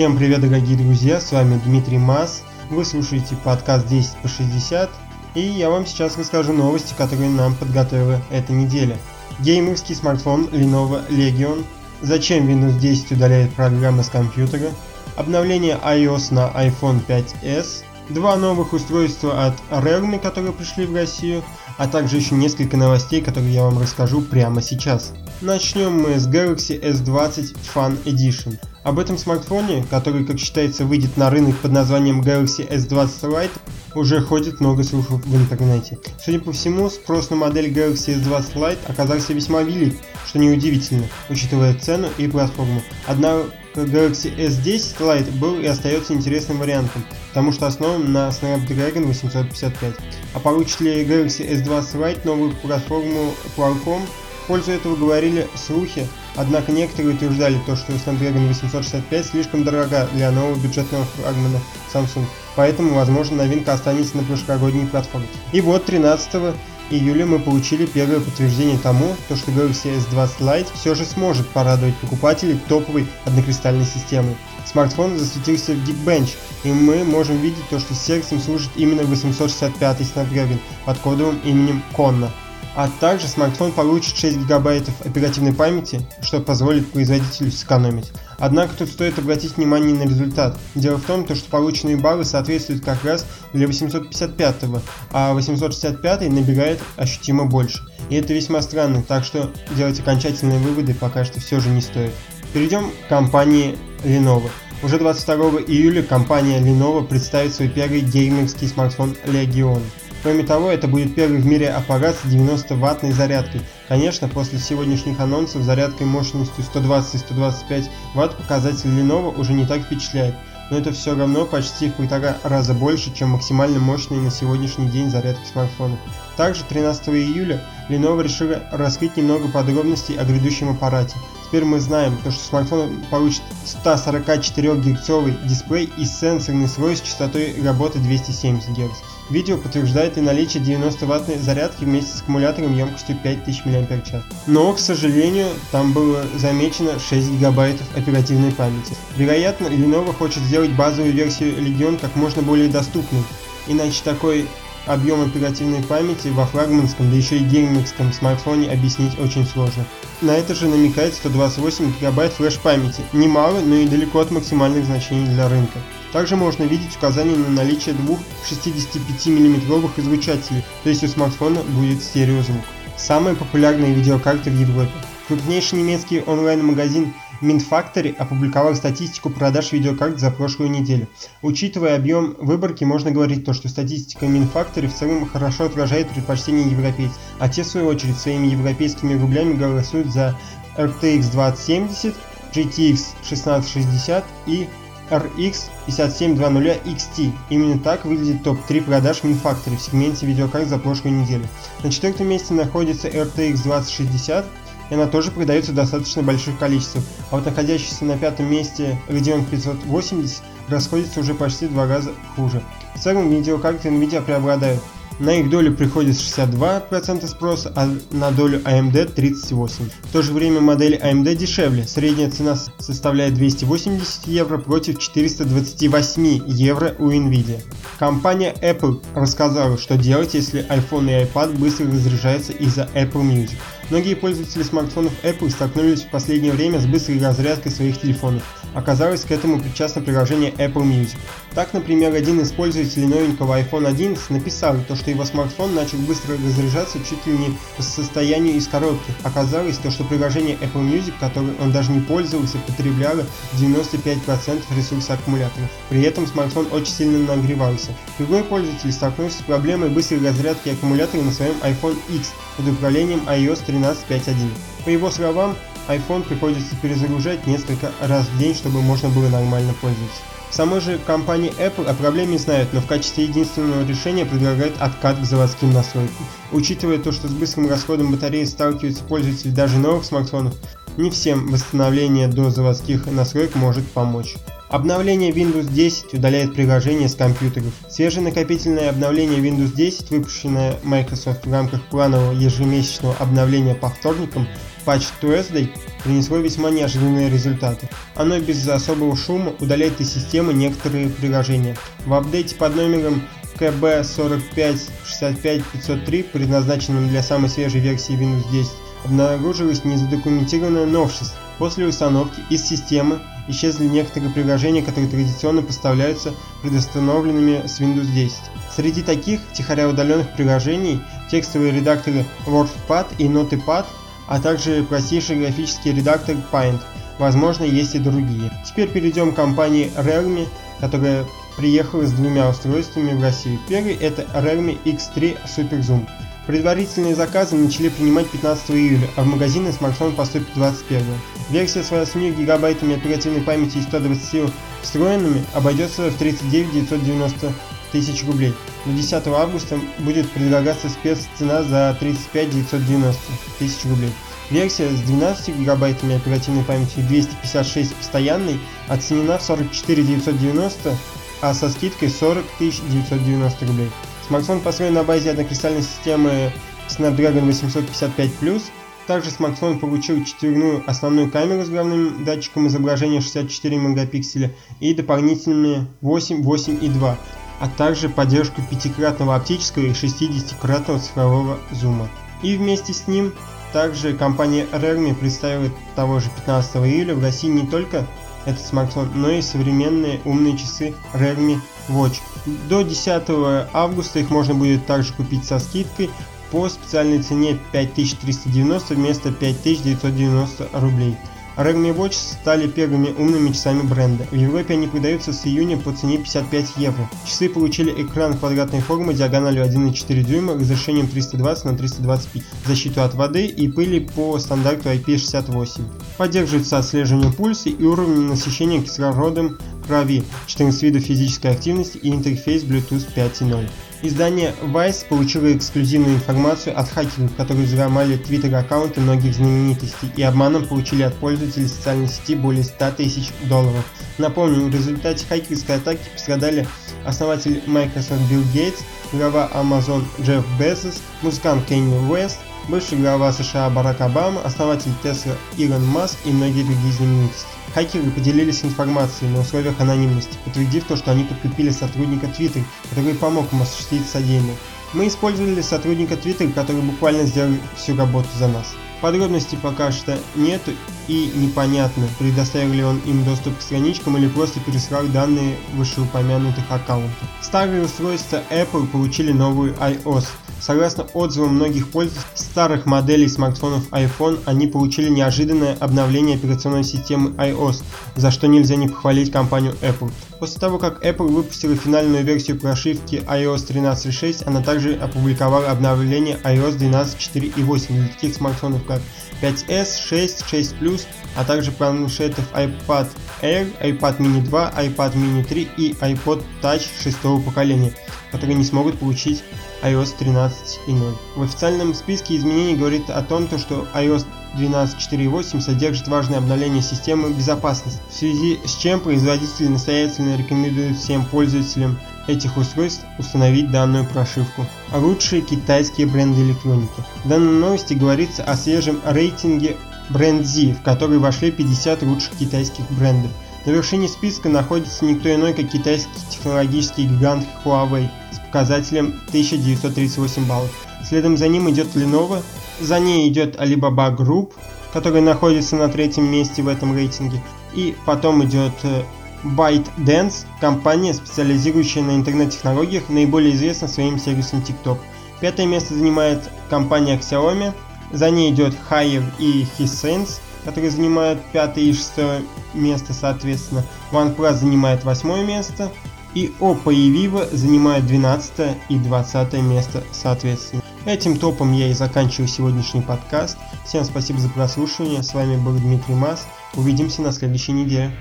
Всем привет, дорогие друзья, с вами Дмитрий Мас. Вы слушаете подкаст 10 по 60, и я вам сейчас расскажу новости, которые нам подготовила эта неделя. Геймерский смартфон Lenovo Legion, зачем Windows 10 удаляет программы с компьютера, обновление iOS на iPhone 5s, два новых устройства от Realme, которые пришли в Россию, а также еще несколько новостей, которые я вам расскажу прямо сейчас. Начнем мы с Galaxy S20 Fan Edition. Об этом смартфоне, который, как считается, выйдет на рынок под названием Galaxy S20 Lite, уже ходит много слухов в интернете. Судя по всему, спрос на модель Galaxy S20 Lite оказался весьма велик, что неудивительно, учитывая цену и платформу. Однако Galaxy S10 Lite был и остается интересным вариантом, потому что основан на Snapdragon 855. А получит ли Galaxy S20 Lite новую платформу Qualcomm, в пользу этого говорили слухи, однако некоторые утверждали то, что Snapdragon 865 слишком дорога для нового бюджетного флагмана Samsung, поэтому, возможно, новинка останется на прошлогодней платформе. И вот 13 июля мы получили первое подтверждение тому, то, что Galaxy S20 Lite все же сможет порадовать покупателей топовой однокристальной системой. Смартфон засветился в Geekbench, и мы можем видеть то, что сердцем служит именно 865 Snapdragon под кодовым именем Konna. А также смартфон получит 6 гигабайтов оперативной памяти, что позволит производителю сэкономить. Однако тут стоит обратить внимание на результат. Дело в том, что полученные баллы соответствуют как раз для 855, а 865 набирает ощутимо больше. И это весьма странно, так что делать окончательные выводы пока что все же не стоит. Перейдем к компании Lenovo. Уже 22 июля компания Lenovo представит свой первый геймерский смартфон Legion. Кроме того, это будет первый в мире аппарат с 90 ваттной зарядкой. Конечно, после сегодняшних анонсов зарядкой мощностью 120-125 ватт показатель Lenovo уже не так впечатляет, но это все равно почти в полтора раза больше, чем максимально мощные на сегодняшний день зарядки смартфона. Также 13 июля Lenovo решила раскрыть немного подробностей о грядущем аппарате. Теперь мы знаем, то, что смартфон получит 144 герцовый дисплей и сенсорный слой с частотой работы 270 Гц. Видео подтверждает и наличие 90-ваттной зарядки вместе с аккумулятором емкостью 5000 мАч. Но, к сожалению, там было замечено 6 гигабайтов оперативной памяти. Вероятно, Lenovo хочет сделать базовую версию Legion как можно более доступной, иначе такой объем оперативной памяти во флагманском, да еще и геймерском смартфоне объяснить очень сложно. На это же намекает 128 гигабайт флеш-памяти, немало, но и далеко от максимальных значений для рынка. Также можно видеть указание на наличие двух 65 мм излучателей, то есть у смартфона будет стереозвук. Самые популярные видеокарты в Европе. Крупнейший немецкий онлайн-магазин Minfactory опубликовал статистику продаж видеокарт за прошлую неделю. Учитывая объем выборки, можно говорить то, что статистика Minfactory в целом хорошо отражает предпочтения европейцев, а те в свою очередь своими европейскими рублями голосуют за RTX 2070, GTX 1660 и RX 5720 XT. Именно так выглядит топ-3 продаж Minfactory в сегменте видеокарт за прошлую неделю. На четвертом месте находится RTX 2060, и она тоже продается в достаточно больших количествах, а вот находящийся на пятом месте Radeon 580 расходится уже почти в два раза хуже. В целом видеокарты Nvidia преобладают, на их долю приходится 62% спроса, а на долю AMD 38%. В то же время модель AMD дешевле, средняя цена составляет 280 евро против 428 евро у Nvidia. Компания Apple рассказала, что делать, если iPhone и iPad быстро разряжаются из-за Apple Music. Многие пользователи смартфонов Apple столкнулись в последнее время с быстрой разрядкой своих телефонов. Оказалось, к этому причастно приложение Apple Music. Так, например, один из пользователей новенького iPhone 11 написал, то, что его смартфон начал быстро разряжаться чуть ли не по состоянию из коробки. Оказалось, то, что приложение Apple Music, которое он даже не пользовался, потребляло 95% ресурса аккумулятора. При этом смартфон очень сильно нагревался. Другой пользователь столкнулся с проблемой быстрой разрядки аккумулятора на своем iPhone X под управлением iOS 13.5.1. По его словам, iPhone приходится перезагружать несколько раз в день, чтобы можно было нормально пользоваться. В самой же компании Apple о проблеме знают, но в качестве единственного решения предлагают откат к заводским настройкам. Учитывая то, что с быстрым расходом батареи сталкиваются пользователи даже новых смартфонов, не всем восстановление до заводских настроек может помочь. Обновление Windows 10 удаляет приложения с компьютеров. Свежее накопительное обновление Windows 10, выпущенное Microsoft в рамках планового ежемесячного обновления по вторникам Patch Tuesday, принесло весьма неожиданные результаты. Оно без особого шума удаляет из системы некоторые приложения. В апдейте под номером КБ 4565503, предназначенном для самой свежей версии Windows 10, обнаружилось незадокументированное новшество. После установки из системы исчезли некоторые приложения, которые традиционно поставляются предустановленными с Windows 10. Среди таких тихоря удаленных приложений текстовые редакторы WordPad и Notepad, а также простейший графический редактор Paint. Возможно, есть и другие. Теперь перейдем к компании Realme, которая приехала с двумя устройствами в Россию. Первый это Realme X3 Super Zoom. Предварительные заказы начали принимать 15 июля, а в магазины смартфон поступит 21. Версия с 8 гигабайтами оперативной памяти и 120 встроенными обойдется в 39 990 тысяч рублей. До 10 августа будет предлагаться спеццена за 35 990 тысяч рублей. Версия с 12 гигабайтами оперативной памяти и 256 постоянной оценена в 44 990, а со скидкой 40 990 рублей. Смартфон построен на базе однокристальной системы Snapdragon 855+. Также смартфон получил четверную основную камеру с главным датчиком изображения 64 мегапикселя и дополнительными 8, 8 и 2, а также поддержку пятикратного оптического и 60-кратного цифрового зума. И вместе с ним также компания Realme представила того же 15 июля в России не только этот смартфон, но и современные умные часы Realme Watch. До 10 августа их можно будет также купить со скидкой по специальной цене 5390 вместо 5990 рублей. Realme Watch стали первыми умными часами бренда. В Европе они продаются с июня по цене 55 евро. Часы получили экран квадратной формы диагональю 1,4 дюйма, разрешением 320 на 325, защиту от воды и пыли по стандарту IP68. Поддерживается отслеживание пульса и уровень насыщения кислородом крови, 14 видов физической активности и интерфейс Bluetooth 5.0. Издание Vice получило эксклюзивную информацию от хакеров, которые взломали твиттер-аккаунты многих знаменитостей и обманом получили от пользователей социальной сети более 100 тысяч долларов. Напомню, в результате хакерской атаки пострадали основатель Microsoft Билл Гейтс, глава Amazon Джефф Безос, музыкант Кенни Уэст, бывший глава США Барак Обама, основатель Tesla Илон Маск и многие другие знаменитости. Хакеры поделились информацией на условиях анонимности, подтвердив то, что они подкрепили сотрудника Twitter, который помог им осуществить содеянное. Мы использовали сотрудника Twitter, который буквально сделал всю работу за нас. Подробностей пока что нету и непонятно, предоставил ли он им доступ к страничкам или просто переслал данные вышеупомянутых аккаунтов. Старые устройства Apple получили новую iOS. Согласно отзывам многих пользователей старых моделей смартфонов iPhone, они получили неожиданное обновление операционной системы iOS, за что нельзя не похвалить компанию Apple. После того, как Apple выпустила финальную версию прошивки iOS 13.6, она также опубликовала обновление iOS 12.4.8 для таких смартфонов как 5s, 6, 6 Plus, а также планшетов iPad Air, iPad mini 2, iPad mini 3 и iPod Touch шестого поколения, которые не смогут получить iOS 13.0. В официальном списке изменений говорит о том, что iOS 12.4.8 содержит важное обновление системы безопасности, в связи с чем производители настоятельно рекомендуют всем пользователям этих устройств установить данную прошивку. Лучшие китайские бренды электроники. В данной новости говорится о свежем рейтинге BrandZ, в который вошли 50 лучших китайских брендов. На вершине списка находится никто иной, как китайский технологический гигант Huawei с показателем 1938 баллов. Следом за ним идет Lenovo, за ней идет Alibaba Group, который находится на третьем месте в этом рейтинге. И потом идет э, ByteDance, компания, специализирующая на интернет-технологиях, наиболее известна своим сервисом TikTok. Пятое место занимает компания Xiaomi, за ней идет Haier и Hisense, которые занимают пятое и шестое место соответственно. OnePlus занимает восьмое место, и Oppo и Vivo занимают 12 и 20 место соответственно. Этим топом я и заканчиваю сегодняшний подкаст. Всем спасибо за прослушивание. С вами был Дмитрий Мас. Увидимся на следующей неделе.